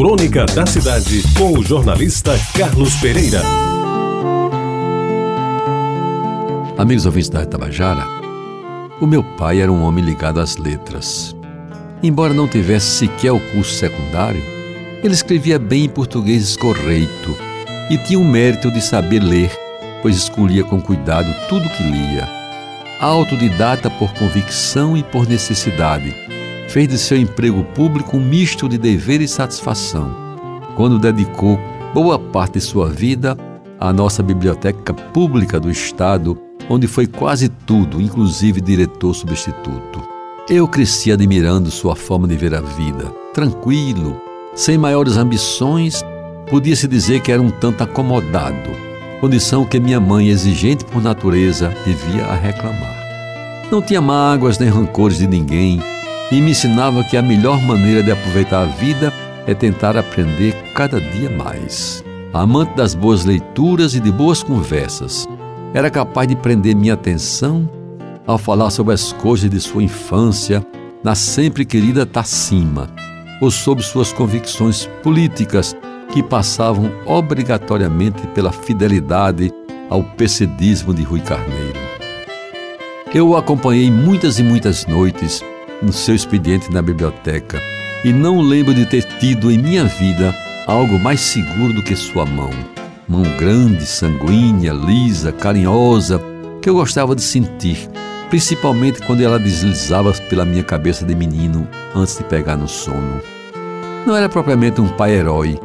Crônica da Cidade, com o jornalista Carlos Pereira. Amigos ouvintes da Tabajara, o meu pai era um homem ligado às letras. Embora não tivesse sequer o curso secundário, ele escrevia bem em português escorreito e tinha o mérito de saber ler, pois escolhia com cuidado tudo que lia. Autodidata por convicção e por necessidade, fez de seu emprego público um misto de dever e satisfação, quando dedicou boa parte de sua vida à nossa biblioteca pública do Estado, onde foi quase tudo, inclusive diretor substituto. Eu cresci admirando sua forma de ver a vida, tranquilo, sem maiores ambições, podia-se dizer que era um tanto acomodado, condição que minha mãe, exigente por natureza, devia a reclamar. Não tinha mágoas nem rancores de ninguém e me ensinava que a melhor maneira de aproveitar a vida é tentar aprender cada dia mais. Amante das boas leituras e de boas conversas, era capaz de prender minha atenção ao falar sobre as coisas de sua infância na sempre querida Tacima, ou sobre suas convicções políticas que passavam obrigatoriamente pela fidelidade ao pecedismo de Rui Carneiro. Eu o acompanhei muitas e muitas noites no seu expediente na biblioteca e não lembro de ter tido em minha vida algo mais seguro do que sua mão. Mão grande, sanguínea, lisa, carinhosa, que eu gostava de sentir, principalmente quando ela deslizava pela minha cabeça de menino antes de pegar no sono. Não era propriamente um pai herói,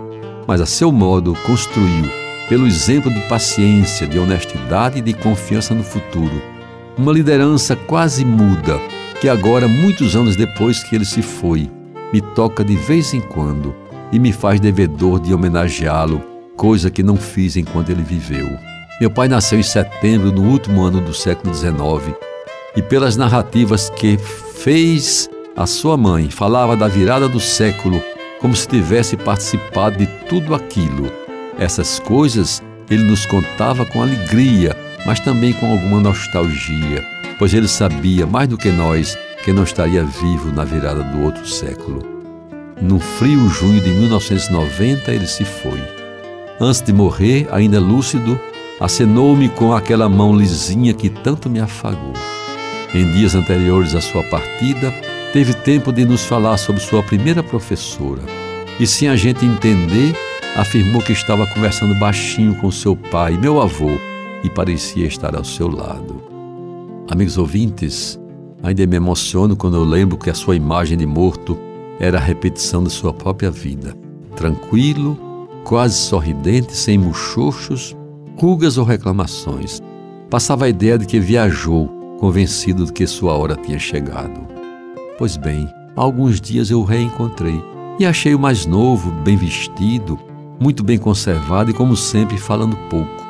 mas a seu modo construiu, pelo exemplo de paciência, de honestidade e de confiança no futuro, uma liderança quase muda que agora, muitos anos depois que ele se foi, me toca de vez em quando e me faz devedor de homenageá-lo, coisa que não fiz enquanto ele viveu. Meu pai nasceu em setembro, no último ano do século XIX, e pelas narrativas que fez a sua mãe, falava da virada do século como se tivesse participado de tudo aquilo. Essas coisas ele nos contava com alegria, mas também com alguma nostalgia, pois ele sabia, mais do que nós, que não estaria vivo na virada do outro século. No frio junho de 1990, ele se foi. Antes de morrer, ainda lúcido, acenou-me com aquela mão lisinha que tanto me afagou. Em dias anteriores à sua partida, teve tempo de nos falar sobre sua primeira professora. E sem a gente entender, afirmou que estava conversando baixinho com seu pai, meu avô, e parecia estar ao seu lado. Amigos ouvintes, ainda me emociono quando eu lembro que a sua imagem de morto era a repetição de sua própria vida. Tranquilo, quase sorridente, sem muxoxos, rugas ou reclamações. Passava a ideia de que viajou, convencido de que sua hora tinha chegado. Pois bem, há alguns dias eu o reencontrei e achei o mais novo, bem vestido, muito bem conservado e, como sempre, falando pouco,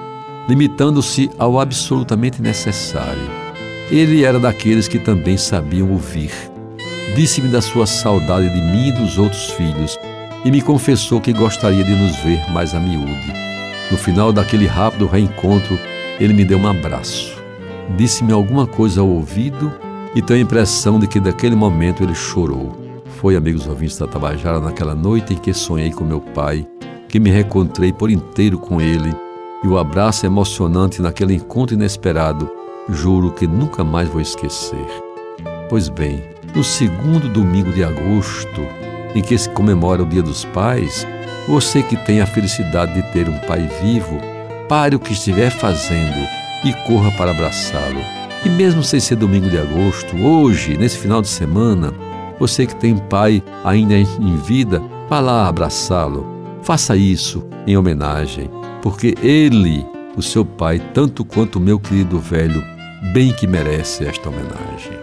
limitando-se ao absolutamente necessário. Ele era daqueles que também sabiam ouvir. Disse-me da sua saudade de mim e dos outros filhos e me confessou que gostaria de nos ver mais a miúde. No final daquele rápido reencontro, ele me deu um abraço. Disse-me alguma coisa ao ouvido e tenho a impressão de que daquele momento ele chorou. Foi, amigos ouvintes da Tabajara, naquela noite em que sonhei com meu pai, que me reencontrei por inteiro com ele, e o abraço emocionante naquele encontro inesperado, juro que nunca mais vou esquecer. Pois bem, no segundo domingo de agosto, em que se comemora o Dia dos Pais, você que tem a felicidade de ter um pai vivo, pare o que estiver fazendo e corra para abraçá-lo e mesmo sem ser domingo de agosto, hoje, nesse final de semana, você que tem pai ainda em vida, vá lá abraçá-lo. Faça isso em homenagem, porque ele, o seu pai, tanto quanto o meu querido velho, bem que merece esta homenagem.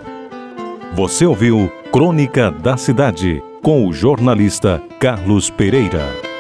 Você ouviu Crônica da Cidade com o jornalista Carlos Pereira.